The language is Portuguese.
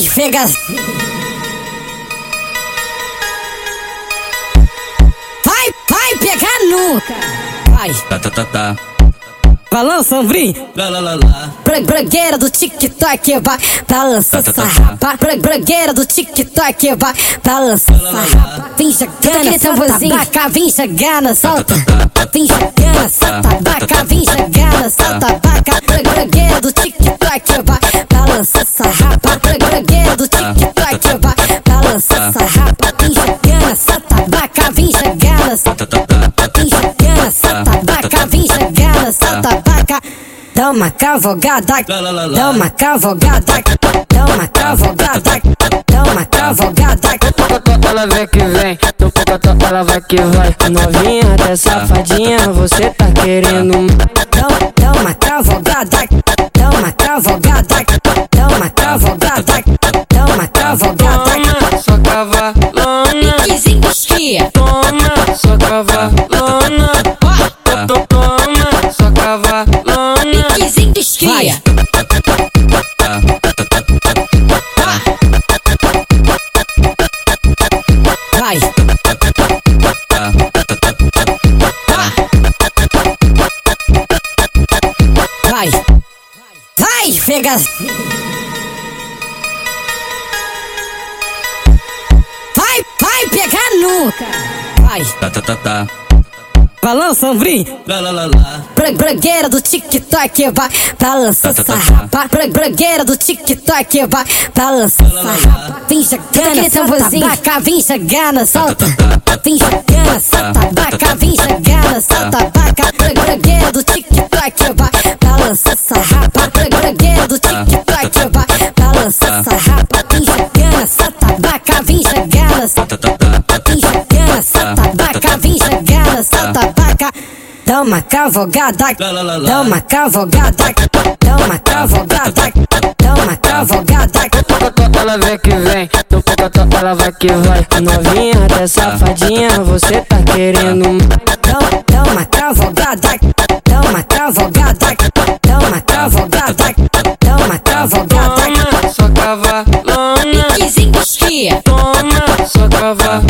Vai. Vai, vai pegar nuca. Vai. Tá, tá, tá, tá. Balança, ombrinho. Lá, lá, lá, lá. Bra- Bragueira do TikTok, vai. Balança Tá, tá, tá, tá. Bra- Bragueira do TikTok, vai. Balança essa rapa. Vem jogando, solta baca. Vem jogando, solta. Vem jogando, solta baca. Vem jogando, solta. Essa rapa. Jogando, solta baca. Vem. Tá, tá, tá. Vem jogando, solta baca. Vem jogando, solta baca. Dá uma lá. dá uma cavalgada, dá uma cavalgada, dá uma. Pocotó, ela vem que vem, no pocotó ela vai que vai. Novinha até safadinha, você tá querendo. Dá, cavalona. To- Toma, só cavalona. piquezinho de esquia. Vai, vai, vai, pega. Vai, vai pegar nuca. Vai, tá, tá, tá, tá. balança, ombrinho. Lá, lá, lá, lá. Bra- Bragueira do TikTok, vai. Balança Tá, tá, essa tá, tá. rapa. Do TikTok, vai. Balança essa rapa. Vem jogando, baca. Vem jogando, solta. Vem jogando, solta baca. Vem jogando, solta baca. Bra- Bragueira do TikTok, vai. Balança essa rapa. Do TikTok, vai. Balança essa rapa. Uma cavalgada, dá uma cavalgada, dá uma cavalgada. Pocotó, ela vem que vem, no pocotó ela vai que vai. Novinha até safadinha, você tá querendo. Dá, dá uma cavalgada, dá uma cavalgada, dá uma cavalgada, dá uma cavalgada. Toma, só cavalona. Piquezinho de esquia, Toma, só cavalona. To- Toma, só cavalona.